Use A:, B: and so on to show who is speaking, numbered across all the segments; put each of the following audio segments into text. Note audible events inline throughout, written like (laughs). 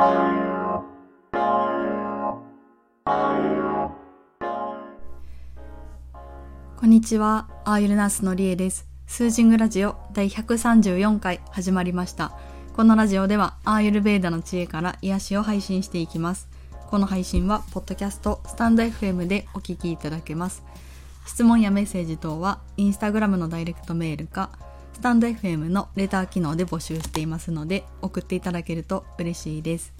A: こんにちは、アーユルナースのりえです。スージングラジオ第134回始まりました。このラジオではアーユルベーダの知恵から癒しを配信していきます。この配信はポッドキャスト、スタンド FM でお聞きいただけます。質問やメッセージ等はインスタグラムのダイレクトメールかスタンド FM のレター機能で募集していますので送っていただけると嬉しいです。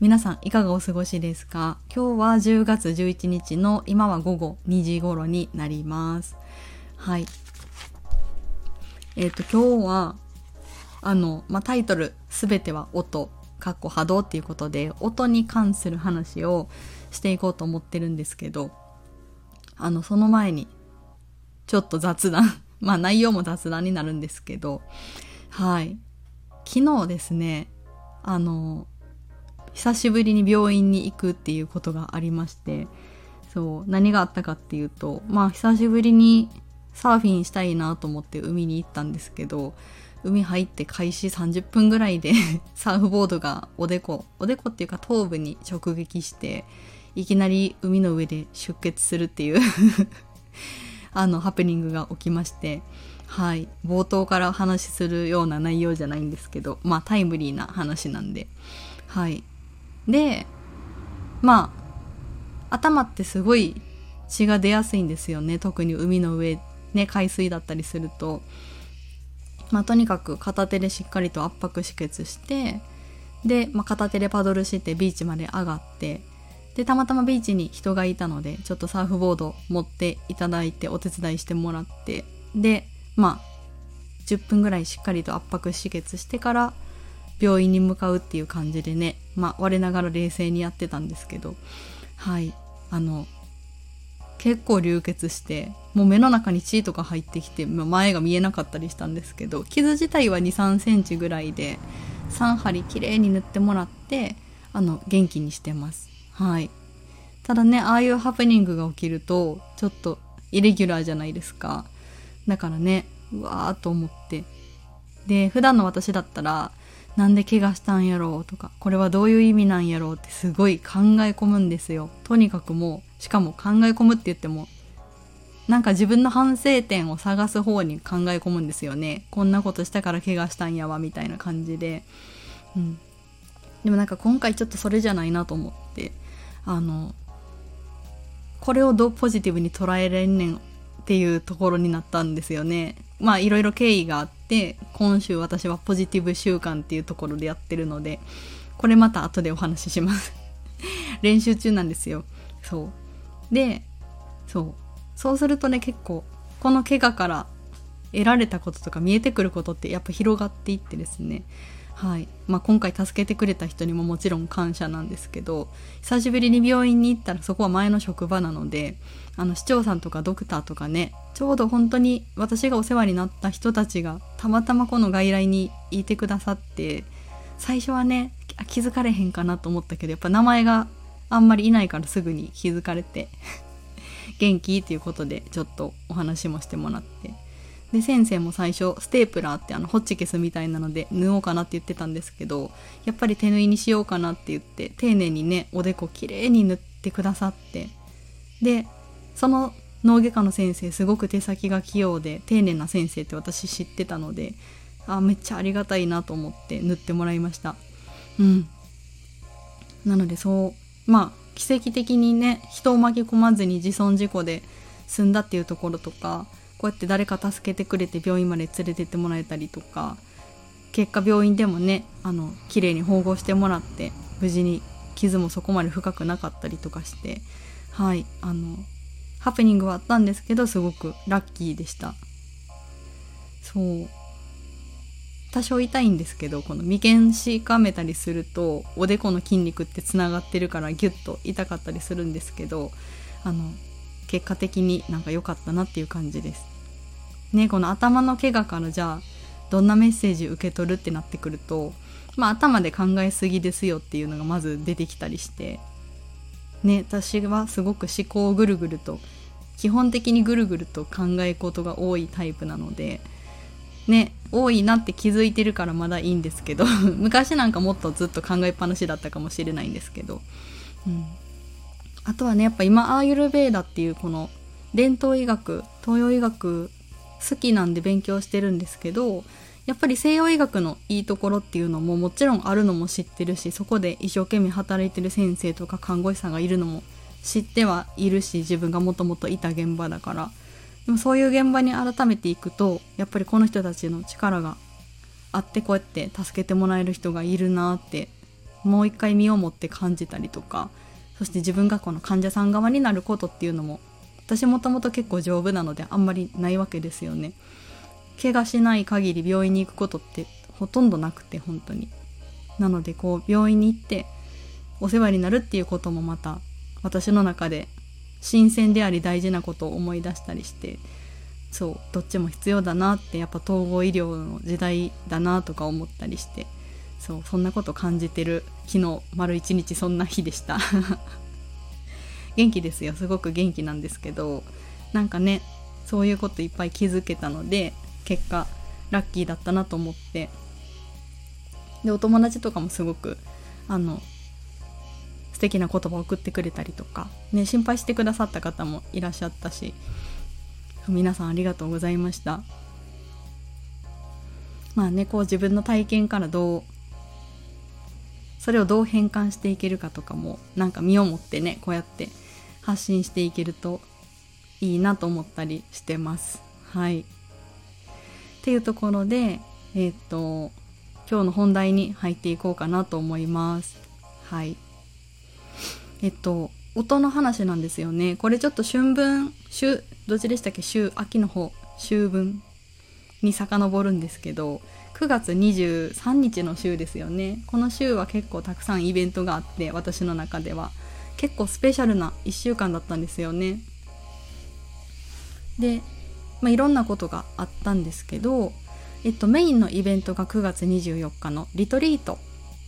A: 皆さんいかがお過ごしですか？今日は10月11日の今は午後2時頃になります。はい。えっ、と今日はあの、まあ、タイトルすべては音、かっこ波動っていうことで音に関する話をしていこうと思ってるんですけどあのその前にちょっと雑談まあ内容も雑談になるんですけどはい。昨日ですねあの久しぶりに病院に行くっていうことがありましてそう何があったかっていうとまあ久しぶりにサーフィンしたいなと思って海に行ったんですけど海入って開始30分ぐらいで (laughs) サーフボードがおでこおでこっていうか頭部に直撃していきなり海の上で出血するっていう。あのハプニングが起きましてはい。冒頭からお話しするような内容じゃないんですけどまあタイムリーな話なんで。はい。でまあ頭ってすごい血が出やすいんですよね。特に海の上ね海水だったりすると。まあ、とにかく片手でしっかりと圧迫止血してで、まあ、片手でパドルしてビーチまで上がってでたまたまビーチに人がいたのでちょっとサーフボード持っていただいてお手伝いしてもらってでまあ10分ぐらいしっかりと圧迫止血してから病院に向かうっていう感じでね、まあ、我ながら冷静にやってたんですけどはいあの結構流血してもう目の中に血とか入ってきて前が見えなかったりしたんですけど傷自体は2 3センチぐらいで3針きれいに塗ってもらってあの元気にしてます。はい。ただねああいうハプニングが起きるとちょっとイレギュラーじゃないですか。だからねうわーと思って。で普段の私だったらなんで怪我したんやろうとかこれはどういう意味なんやろうってすごい考え込むんですよ。とにかくもうしかも考え込むって言ってもなんか自分の反省点を探す方に考え込むんですよね。こんなことしたから怪我したんやわみたいな感じで。うん。でもなんか今回ちょっとそれじゃないなと思って。あのこれをどうポジティブに捉えれんねんっていうところになったんですよね。まあいろいろ経緯があって今週私はポジティブ習慣っていうところでやってるのでこれまた後でお話しします。(laughs) 練習中なんですよ。そう。でそう。そうするとね結構この怪我から得られたこととか見えてくることってやっぱ広がっていってですね。はい。まあ、今回助けてくれた人にももちろん感謝なんですけど久しぶりに病院に行ったらそこは前の職場なのであの市長さんとかドクターとかねちょうど本当に私がお世話になった人たちがたまたまこの外来にいてくださって最初はね気づかれへんかなと思ったけどやっぱ名前があんまりいないからすぐに気づかれて (laughs) 元気？っていうことでちょっとお話もしてもらって。で先生も最初ステープラーってあのホッチキスみたいなので縫おうかなって言ってたんですけどやっぱり手縫いにしようかなって言って丁寧にねおでこきれいに縫ってくださってでその脳外科の先生すごく手先が器用で丁寧な先生って私知ってたのであめっちゃありがたいなと思って縫ってもらいました。うん。なのでそうまあ奇跡的にね人を巻き込まずに自損事故で済んだっていうところとかこうやって誰か助けてくれて病院まで連れてってもらえたりとか結果病院でもねあの綺麗に縫合してもらって無事に傷もそこまで深くなかったりとかしてはいあのハプニングはあったんですけどすごくラッキーでした。そう。多少痛いんですけどこの眉間しかめたりするとおでこの筋肉ってつながってるからギュッと痛かったりするんですけどあの結果的になんか良かったなっていう感じです。ねこの頭の怪我からじゃあどんなメッセージ受け取るってなってくるとまあ頭で考えすぎですよっていうのがまず出てきたりしてね私はすごく思考をぐるぐると基本的にぐるぐると考え事が多いタイプなのでね多いなって気づいてるからまだいいんですけど (laughs) 昔なんかもっとずっと考えっぱなしだったかもしれないんですけど、うん、あとはねやっぱ今アーユルベーダっていうこの伝統医学東洋医学好きなんで勉強してるんですけどやっぱり西洋医学のいいところっていうのももちろんあるのも知ってるしそこで一生懸命働いてる先生とか看護師さんがいるのも知ってはいるし自分がもともといた現場だから。でもそういう現場に改めていくとやっぱりこの人たちの力があってこうやって助けてもらえる人がいるなってもう一回身をもって感じたりとかそして自分がこの患者さん側になることっていうのも私もともと結構丈夫なのであんまりないわけですよね。怪我しない限り病院に行くことってほとんどなくて本当に。なのでこう病院に行ってお世話になるっていうこともまた私の中で新鮮であり大事なことを思い出したりしてそうどっちも必要だなってやっぱ統合医療の時代だなとか思ったりしてそうそんなこと感じてる昨日丸一日そんな日でした。(laughs) 元気ですよ。すごく元気なんですけどなんかねそういうこといっぱい気づけたので結果ラッキーだったなと思って。でお友達とかもすごくあの素敵な言葉を送ってくれたりとか、ね、心配してくださった方もいらっしゃったし皆さんありがとうございました。まあねこう自分の体験からどうそれをどう変換していけるかとかもなんか身をもってねこうやって発信していけるといいなと思ったりしてます。はい。っていうところでえっ、と今日の本題に入っていこうかなと思います。はい。えっと音の話なんですよね。これちょっと春分秋どっちでしたっけ？秋秋の方秋分に遡るんですけど9月23日の週ですよね。この週は結構たくさんイベントがあって私の中では。結構スペシャルな1週間だったんですよね。で、まあ、いろんなことがあったんですけど、えっと、メインのイベントが9月24日のリトリート。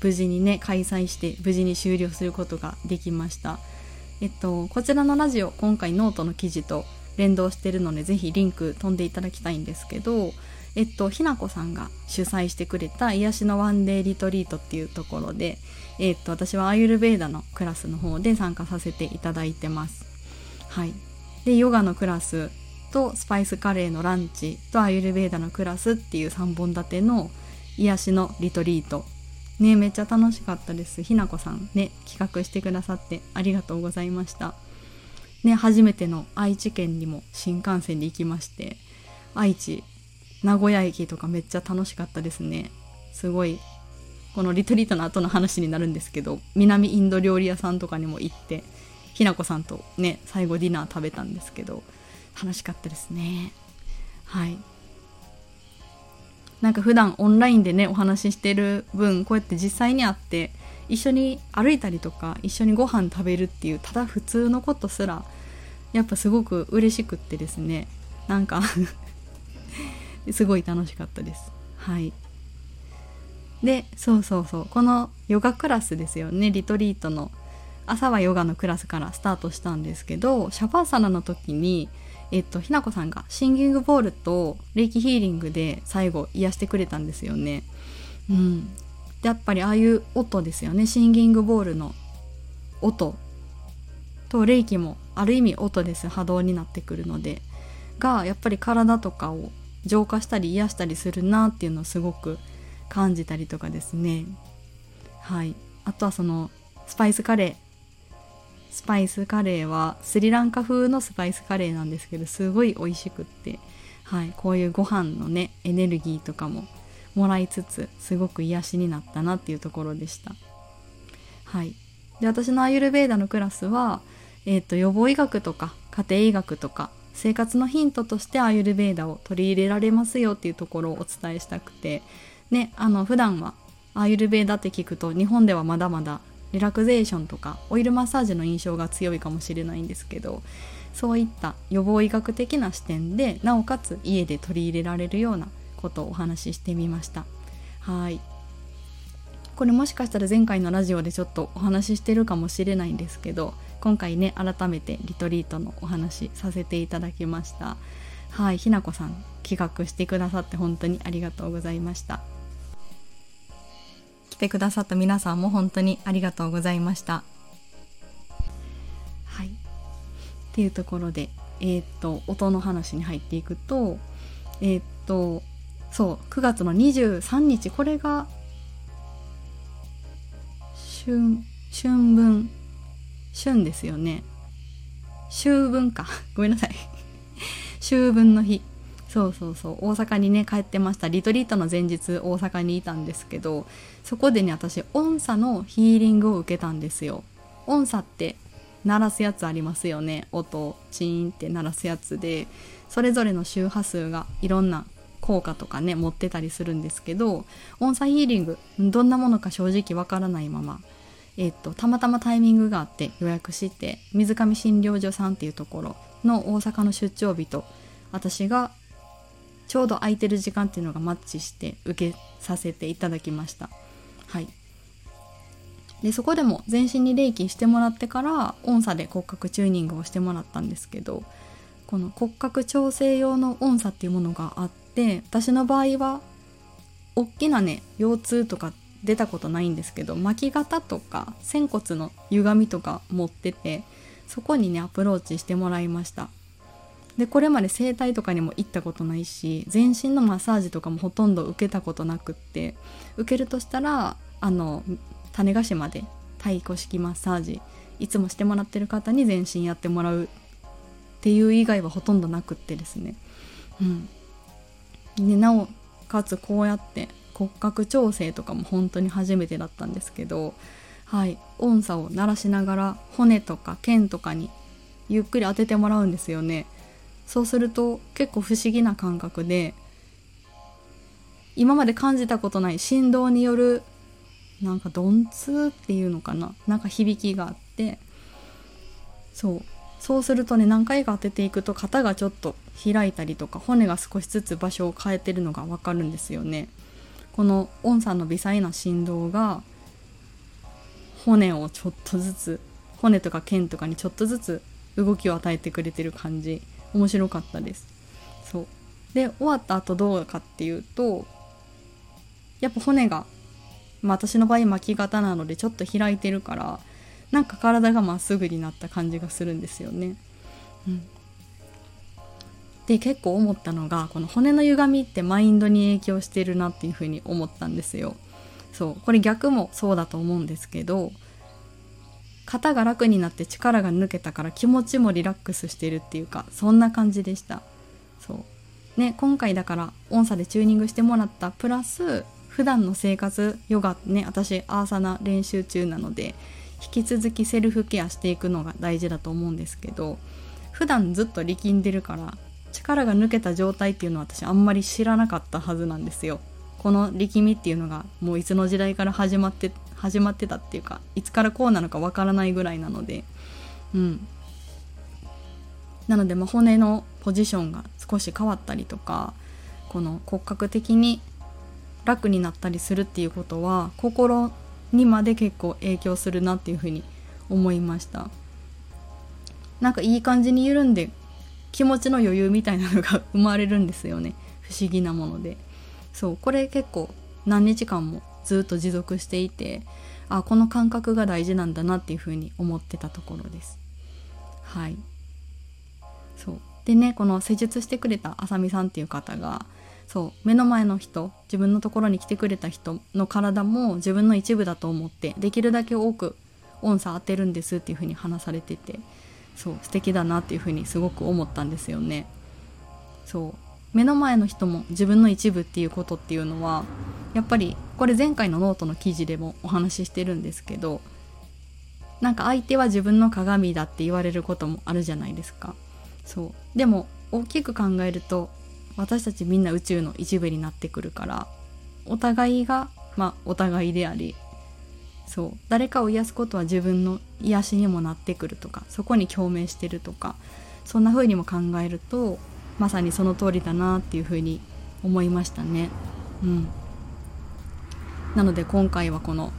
A: 無事にね開催して無事に終了することができました。えっとこちらのラジオ今回ノートの記事と連動してるのでぜひリンク飛んでいただきたいんですけどえっとひなこさんが主催してくれた癒しのワンデーリトリートっていうところでえっと私はアーユルベーダのクラスの方で参加させていただいてます。はい。でヨガのクラスとスパイスカレーのランチとアーユルベーダのクラスっていう3本立ての癒しのリトリート。ねめっちゃ楽しかったです。ひなこさんね企画してくださってありがとうございました。ね初めての愛知県にも新幹線で行きまして愛知名古屋駅とかめっちゃ楽しかったですね。すごいこのリトリートの後の話になるんですけど南インド料理屋さんとかにも行ってひなこさんとね最後ディナー食べたんですけど楽しかったですね。はい。なんか普段オンラインでねお話ししてる分こうやって実際に会って一緒に歩いたりとか一緒にご飯食べるっていうただ普通のことすらやっぱすごく嬉しくってですね。なんかすごい楽しかったです。はい。でそうそうそう。このヨガクラスですよね。リトリートの朝はヨガのクラスからスタートしたんですけどシャバーサナの時にえっと、ひなこさんがシンギングボールとレイキヒーリングで最後癒してくれたんですよね。うん、でやっぱりああいう音ですよね。シンギングボールの音とレイキもある意味音です。波動になってくるので。がやっぱり体とかを浄化したり癒したりするなっていうのをすごく感じたりとかですね。はい。あとはそのスパイスカレー。スパイスカレーはスリランカ風のスパイスカレーなんですけどすごい美味しくって、はい、こういうご飯のねエネルギーとかももらいつつすごく癒しになったなっていうところでした。はい、で私のアユルベーダのクラスは、えーと、予防医学とか家庭医学とか生活のヒントとしてアーユルベーダを取り入れられますよっていうところをお伝えしたくて。ねあの普段はアーユルベーダって聞くと日本ではまだまだリラクゼーションとかオイルマッサージの印象が強いかもしれないんですけどそういった予防医学的な視点でなおかつ家で取り入れられるようなことをお話ししてみました。はい。これもしかしたら前回のラジオでちょっとお話ししてるかもしれないんですけど今回ね改めてリトリートのお話させていただきました。はいひなこさん企画してくださって本当にありがとうございました。来てくださった皆さんも本当にありがとうございました。はい。っていうところでえー、っと音の話に入っていくとえー、っとそう9月の23日これが春春分。春ですよね。秋分か。(laughs) ごめんなさい。(laughs) 秋分の日。そうそうそう。大阪にね帰ってました。リトリートの前日大阪にいたんですけどそこでね私音叉のヒーリングを受けたんですよ。音叉って鳴らすやつありますよね。音チーンって鳴らすやつでそれぞれの周波数がいろんな効果とかね持ってたりするんですけど音叉ヒーリングどんなものか正直わからないまま。えっと、たまたまタイミングがあって予約して水上診療所さんっていうところの大阪の出張日と私がちょうど空いてる時間っていうのがマッチして受けさせていただきました。はい。でそこでも全身に霊気してもらってから音叉で骨格チューニングをしてもらったんですけどこの骨格調整用の音叉っていうものがあって私の場合は大きなね腰痛とか出たことないんですけど巻き肩とか仙骨の歪みとか持っててそこにねアプローチしてもらいました。でこれまで整体とかにも行ったことないし全身のマッサージとかもほとんど受けたことなくって受けるとしたらあの種子島で太鼓式マッサージいつもしてもらってる方に全身やってもらうっていう以外はほとんどなくってですね。うん。でなおかつこうやって骨格調整とかも本当に初めてだったんですけどはい音叉を鳴らしながら骨とか腱とかにゆっくり当ててもらうんですよね。そうすると結構不思議な感覚で今まで感じたことない振動によるなんか鈍痛っていうのかな？なんか響きがあってそうそうするとね何回か当てていくと肩がちょっと開いたりとか骨が少しずつ場所を変えてるのが分かるんですよね。この音さんの微細な振動が骨をちょっとずつ骨とか腱とかにちょっとずつ動きを与えてくれてる感じ。面白かったです。そう。で終わった後どうかっていうとやっぱ骨が、まあ、私の場合巻き型なのでちょっと開いてるからなんか体がまっすぐになった感じがするんですよね。うん、で結構思ったのがこの骨の歪みってマインドに影響してるなっていうふうに思ったんですよ。そう。これ逆もそうだと思うんですけど肩が楽になって力が抜けたから気持ちもリラックスしてるっていうかそんな感じでした。そう。ね今回だから音叉でチューニングしてもらったプラス普段の生活ヨガね私アーサナ練習中なので引き続きセルフケアしていくのが大事だと思うんですけど普段ずっと力んでるから力が抜けた状態っていうのは私あんまり知らなかったはずなんですよ。この力みっていうのがもういつの時代から始まって始まってたっていうかいつからこうなのかわからないぐらいなので。うん。なので、まあ、骨のポジションが少し変わったりとかこの骨格的に楽になったりするっていうことは心にまで結構影響するなっていうふうに思いました。なんかいい感じに緩んで気持ちの余裕みたいなのが生まれるんですよね。(laughs) 不思議なもので。そうこれ結構何日間もずっと持続していてあこの感覚が大事なんだなっていうふうに思ってたところです。はい。そう。でねこの施術してくれたあさみさんっていう方がそう目の前の人自分のところに来てくれた人の体も自分の一部だと思ってできるだけ多く音差当てるんですっていうふうに話されてて。そう素敵だなっていうふうにすごく思ったんですよね。そう。目の前の人も自分の一部っていうことっていうのはやっぱりこれ前回のノートの記事でもお話ししてるんですけどなんか相手は自分の鏡だって言われることもあるじゃないですか。そう。でも大きく考えると私たちみんな宇宙の一部になってくるからお互いがまあお互いでありそう誰かを癒すことは自分の癒しにもなってくるとかそこに共鳴してるとかそんな風にも考えるとまさにその通りだなっていうふうに思いましたね。うん、なので今回はこの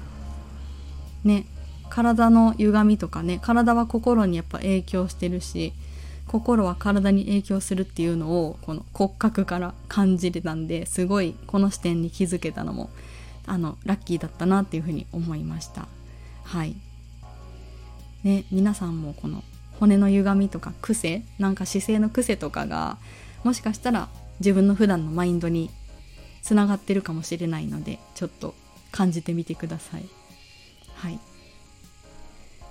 A: ね体の歪みとかね体は心にやっぱ影響してるし心は体に影響するっていうのをこの骨格から感じれたんですごいこの視点に気づけたのもあのラッキーだったなっていうふうに思いました。はい。ね皆さんもこの骨の歪みとか癖なんか姿勢の癖とかがもしかしたら自分の普段のマインドにつながってるかもしれないのでちょっと感じてみてください。はい。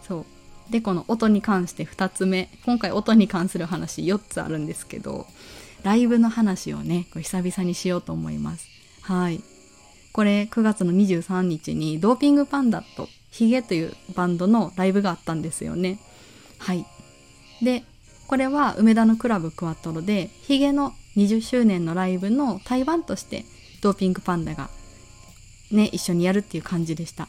A: そう。でこの音に関して2つ目。今回音に関する話4つあるんですけどライブの話をね久々にしようと思います。はい。これ9月の23日にドーピングパンダとヒゲというバンドのライブがあったんですよね。はい。でこれは梅田のクラブクワトロでヒゲの20周年のライブの対バンとしてドーピングパンダがね一緒にやるっていう感じでした。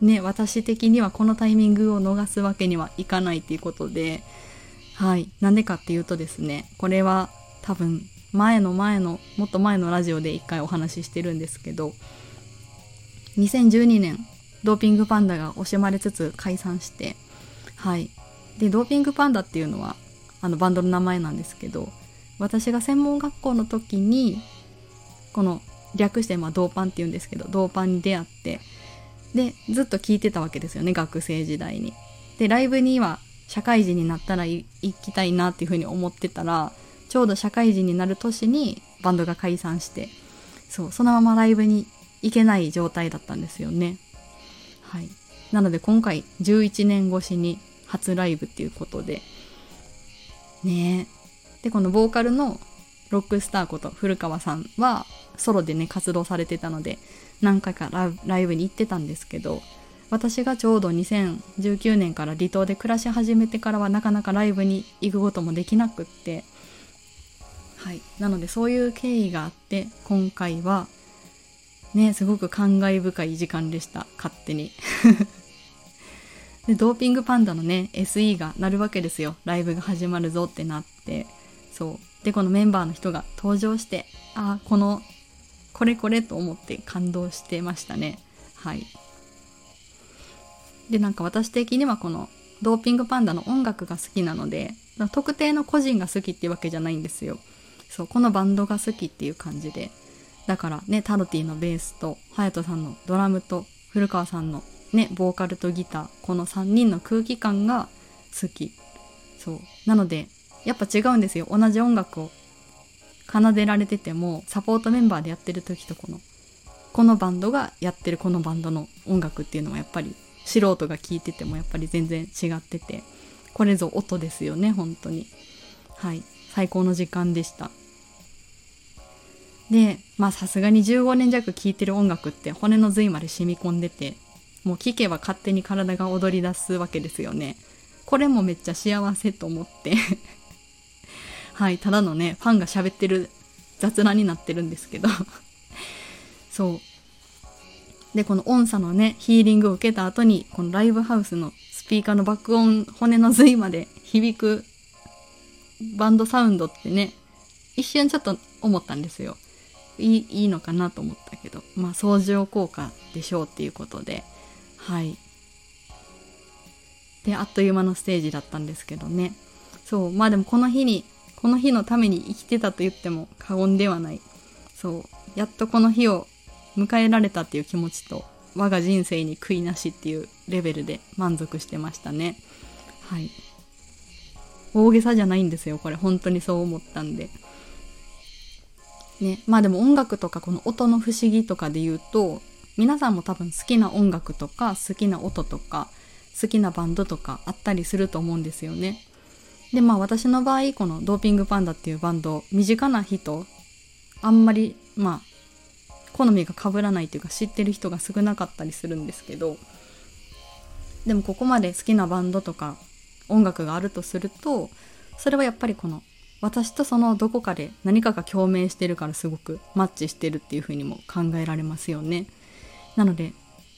A: ね私的にはこのタイミングを逃すわけにはいかないっていうことではい。なんでかっていうとですねこれは多分前の前のもっと前のラジオで一回お話ししてるんですけど2012年ドーピングパンダが惜しまれつつ解散してはいでドーピングパンダっていうのはあのバンドの名前なんですけど私が専門学校の時にこの略してまあドーパンっていうんですけどドーパンに出会ってでずっと聞いてたわけですよね学生時代に。でライブには社会人になったら行きたいなっていうふうに思ってたらちょうど社会人になる年にバンドが解散してそうそのままライブに行けない状態だったんですよね。はい、なので今回11年越しに初ライブっていうことで。ね。えでこのボーカルのロックスターこと古川さんはソロでね活動されてたので何回かライブに行ってたんですけど私がちょうど2019年から離島で暮らし始めてからはなかなかライブに行くこともできなくってはい。なのでそういう経緯があって今回はねすごく感慨深い時間でした。勝手に。(laughs) でドーピングパンダのね SE が鳴るわけですよ。ライブが始まるぞってなって。そう。でこのメンバーの人が登場してああこのこれこれと思って感動してましたね。はい。でなんか私的にはこのドーピングパンダの音楽が好きなので特定の個人が好きっていうわけじゃないんですよ。そうこのバンドが好きっていう感じで。だからねタロティのベースと隼人さんのドラムと古川さんのねボーカルとギターこの3人の空気感が好き。そう。なのでやっぱ違うんですよ。同じ音楽を奏でられててもサポートメンバーでやってる時とこのこのバンドがやってるこのバンドの音楽っていうのはやっぱり素人が聴いててもやっぱり全然違っててこれぞ音ですよね本当に。はい。最高の時間でした。でまあさすがに15年弱聴いてる音楽って骨の髄まで染み込んでてもう聴けば勝手に体が踊り出すわけですよね。これもめっちゃ幸せと思って。(laughs) はいただのねファンが喋ってる雑談になってるんですけど。(laughs) そう。でこの音差のねヒーリングを受けた後にこのライブハウスのスピーカーの爆音骨の髄まで響くバンドサウンドってね一瞬ちょっと思ったんですよ。いいいいのかなと思ったけどまあ相乗効果でしょうっていうことではい。であっという間のステージだったんですけどね。そうまあでもこの日にこの日のために生きてたと言っても過言ではない。そうやっとこの日を迎えられたっていう気持ちと我が人生に悔いなしっていうレベルで満足してましたね。はい。大げさじゃないんですよこれ。本当にそう思ったんで。ね。まあでも音楽とかこの音の不思議とかで言うと皆さんも多分好きな音楽とか好きな音とか好きなバンドとかあったりすると思うんですよね。でまあ私の場合このドーピングパンダっていうバンド身近な人あんまりまあ好みが被らないというか知ってる人が少なかったりするんですけどでもここまで好きなバンドとか音楽があるとするとそれはやっぱりこの私とそのどこかで何かが共鳴してるからすごくマッチしてるっていうふうにも考えられますよね。なので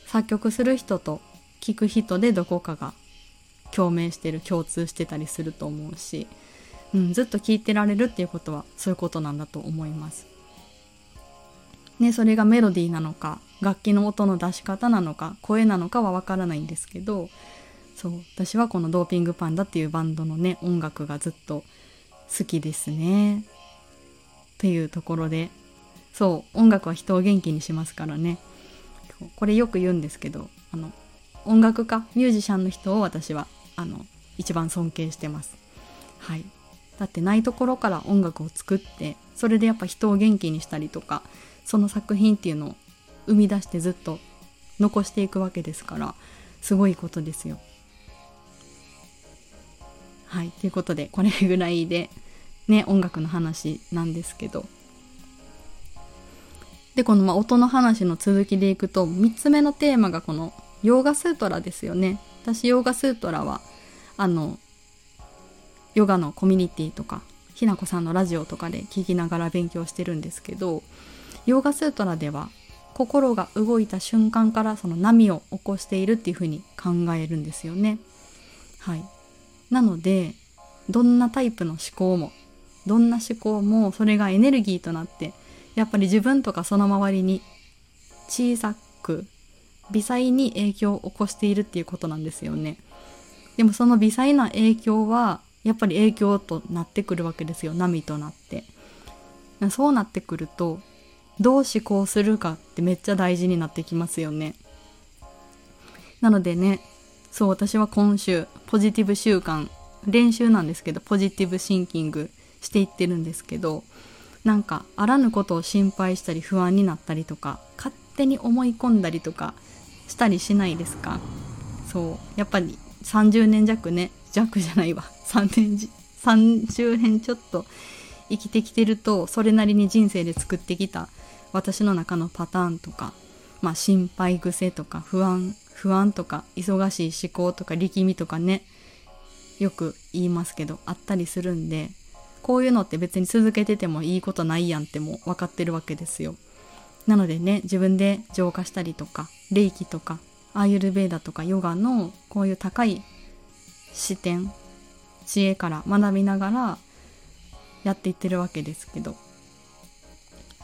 A: 作曲する人と聴く人でどこかが共鳴してる共通してたりすると思うし、うん、ずっと聴いてられるっていうことはそういうことなんだと思います。ね、それがメロディーなのか楽器の音の出し方なのか声なのかはわからないんですけどそう。私はこのドーピングパンダっていうバンドのね音楽がずっと好きですね。っていうところで。そう。音楽は人を元気にしますからね。これよく言うんですけどあの音楽家ミュージシャンの人を私はあの一番尊敬してます。はい。だってないところから音楽を作ってそれでやっぱ人を元気にしたりとかその作品っていうのを生み出してずっと残していくわけですからすごいことですよ。はいということでこれぐらいでね音楽の話なんですけどでこのま音の話の続きでいくと3つ目のテーマがこのヨーガスートラですよね。私ヨーガスートラはあのヨガのコミュニティとかひなこさんのラジオとかで聞きながら勉強してるんですけどヨーガスートラでは心が動いた瞬間からその波を起こしているっていうふうに考えるんですよね。はい、なのでどんなタイプの思考もどんな思考もそれがエネルギーとなってやっぱり自分とかその周りに小さく微細に影響を起こしているっていうことなんですよね。でもその微細な影響はやっぱり影響となってくるわけですよ波となって。そうなってくるとどう思考するかってめっちゃ大事になってきますよね。なのでね、そう私は今週ポジティブ習慣練習なんですけどポジティブシンキングしていってるんですけどなんかあらぬことを心配したり不安になったりとか勝手に思い込んだりとかしたりしないですか？そうやっぱり30年弱ね。弱じゃないわ。3年30年ちょっと生きてきてるとそれなりに人生で作ってきた私の中のパターンとか、まあ、心配癖とか不安不安とか忙しい思考とか力みとかねよく言いますけどあったりするんでこういうのって別に続けててもいいことないやんっても分かってるわけですよ。なのでね自分で浄化したりとか霊気とかアーユルベーダとかヨガのこういう高い視点知恵から学びながらやっていってるわけですけど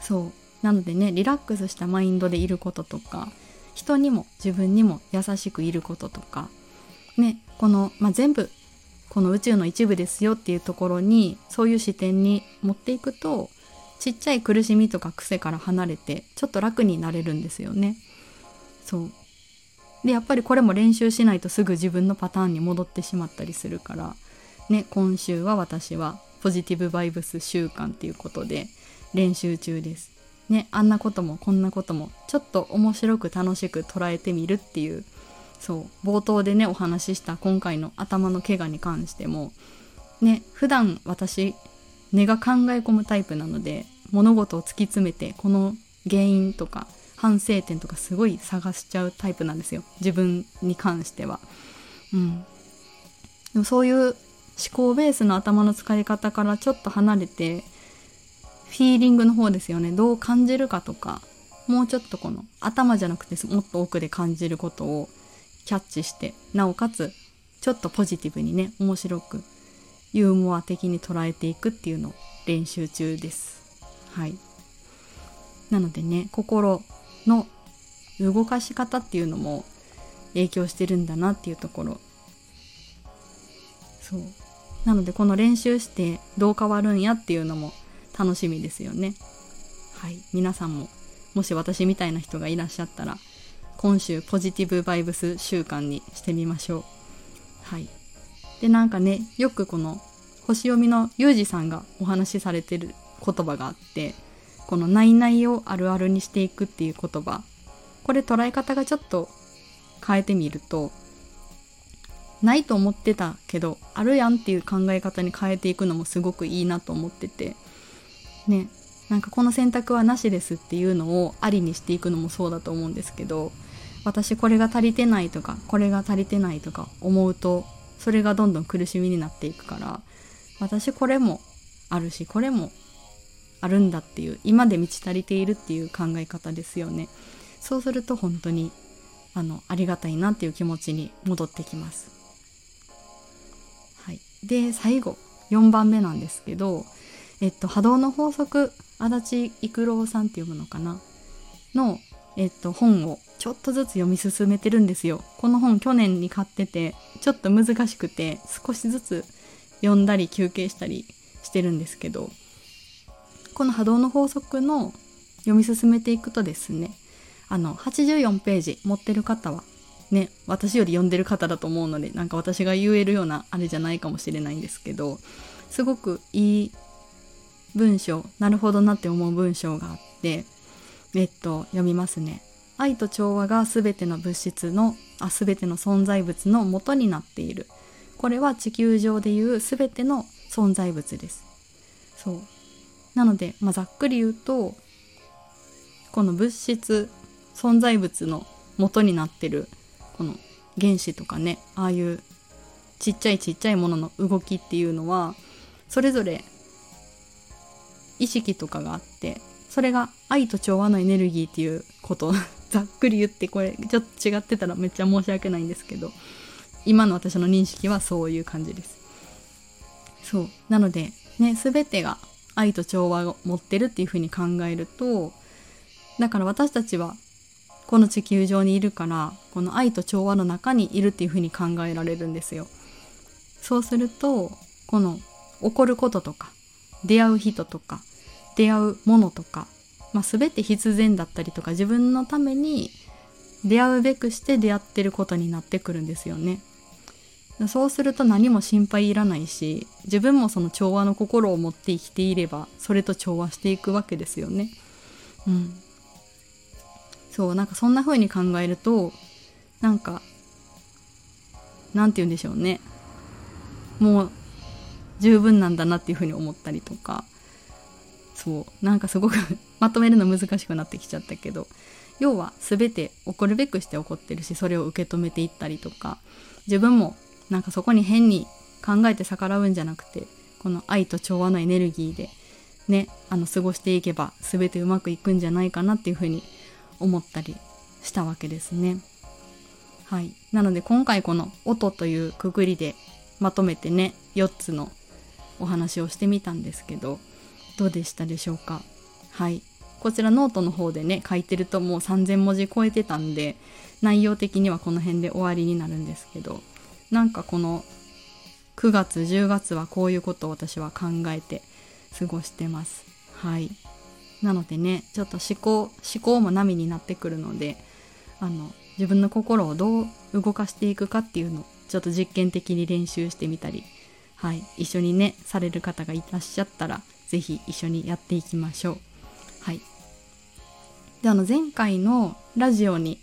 A: そうなのでねリラックスしたマインドでいることとか人にも自分にも優しくいることとかねこの、まあ、全部この宇宙の一部ですよっていうところにそういう視点に持っていくとちっちゃい苦しみとか癖から離れてちょっと楽になれるんですよね。そうでやっぱりこれも練習しないとすぐ自分のパターンに戻ってしまったりするからね今週は私はポジティブバイブス習慣っていうことで練習中です。ね、あんなこともこんなこともちょっと面白く楽しく捉えてみるっていうそう冒頭でねお話しした今回の頭の怪我に関してもね普段私根が考え込むタイプなので物事を突き詰めてこの原因とか反省点とかすごい探しちゃうタイプなんですよ自分に関しては。うん、でもそういう思考ベースの頭の使い方からちょっと離れてフィーリングの方ですよね。どう感じるかとかもうちょっとこの頭じゃなくてもっと奥で感じることをキャッチしてなおかつちょっとポジティブにね面白くユーモア的に捉えていくっていうのを練習中です。はい。なのでね心の動かし方っていうのも影響してるんだなっていうところ。そう。なのでこの練習してどう変わるんやっていうのも楽しみですよね。はい、皆さんももし私みたいな人がいらっしゃったら今週ポジティブバイブス週間にしてみましょう。はい、でなんかねよくこの星読みのユージさんがお話しされてる言葉があってこの「ないない」をあるあるにしていくっていう言葉これ捉え方がちょっと変えてみるとないと思ってたけどあるやんっていう考え方に変えていくのもすごくいいなと思っててねなんかこの選択はなしですっていうのをありにしていくのもそうだと思うんですけど私これが足りてないとかこれが足りてないとか思うとそれがどんどん苦しみになっていくから私これもあるしこれもあるんだっていう今で満ち足りているっていう考え方ですよね。そうすると本当にあのありがたいなっていう気持ちに戻ってきます、はい、で最後4番目なんですけどえっと、波動の法則足立育郎さんって読むのかな？の、えっと、本をちょっとずつ読み進めてるんですよ。この本去年に買っててちょっと難しくて少しずつ読んだり休憩したりしてるんですけどこの波動の法則の読み進めていくとですねあの84ページ持ってる方はね私より読んでる方だと思うのでなんか私が言えるようなあれじゃないかもしれないんですけどすごくいい文章なるほどなって思う文章があってえっと読みますね。愛と調和が全ての物質のあ全ての存在物の元になっている。これは地球上でいう全ての存在物です。そう。なので、まあ、ざっくり言うとこの物質存在物の元になってるこの原子とかねああいうちっちゃいちっちゃいものの動きっていうのはそれぞれ意識とかがあってそれが愛と調和のエネルギーっていうこと (laughs) ざっくり言ってこれちょっと違ってたらめっちゃ申し訳ないんですけど今の私の認識はそういう感じです。そう。なのでね全てが愛と調和を持ってるっていうふうに考えるとだから私たちはこの地球上にいるからこの愛と調和の中にいるっていうふうに考えられるんですよ。そうするとこの起こることとか出会う人とか出会うものとか、まあ、全て必然だったりとか自分のために出会うべくして出会ってることになってくるんですよね。そうすると何も心配いらないし自分もその調和の心を持って生きていればそれと調和していくわけですよね。うん、そうなんかそんな風に考えるとなんかなんて言うんでしょうねもう十分なんだなっていう風に思ったりとかそうなんかすごく (laughs) まとめるの難しくなってきちゃったけど要は全て起こるべくして起こってるしそれを受け止めていったりとか自分もなんかそこに変に考えて逆らうんじゃなくてこの愛と調和のエネルギーでねあの過ごしていけば全てうまくいくんじゃないかなっていうふうに思ったりしたわけですね。はい、なので今回この「音」というくくりでまとめてね4つのお話をしてみたんですけどどうでしたでしょうか？はい。こちらノートの方でね書いてるともう3000文字超えてたんで内容的にはこの辺で終わりになるんですけどなんかこの9月10月はこういうことを私は考えて過ごしてます。はい。なのでねちょっと思考思考も波になってくるのであの自分の心をどう動かしていくかっていうのをちょっと実験的に練習してみたりはい、一緒にねされる方がいらっしゃったら是非一緒にやっていきましょう。はい、であの前回のラジオに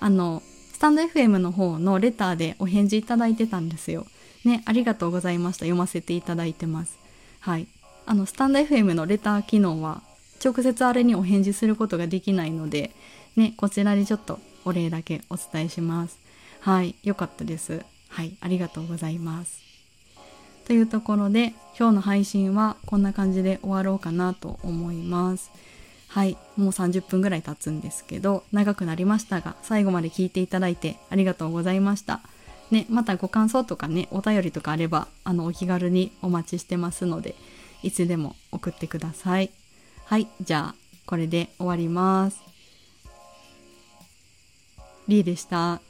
A: あのスタンド FM の方のレターでお返事いただいてたんですよ。ね、ありがとうございました。読ませていただいてます。はい。あの、スタンド FM のレター機能は、直接あれにお返事することができないので、ね、こちらでちょっとお礼だけお伝えします。はい、よかったです。はい、ありがとうございます。というところで今日の配信はこんな感じで終わろうかなと思います。はい。もう30分ぐらい経つんですけど長くなりましたが最後まで聞いていただいてありがとうございました。ねまたご感想とかねお便りとかあればあのお気軽にお待ちしてますのでいつでも送ってください。はい。じゃあこれで終わります。リーでした。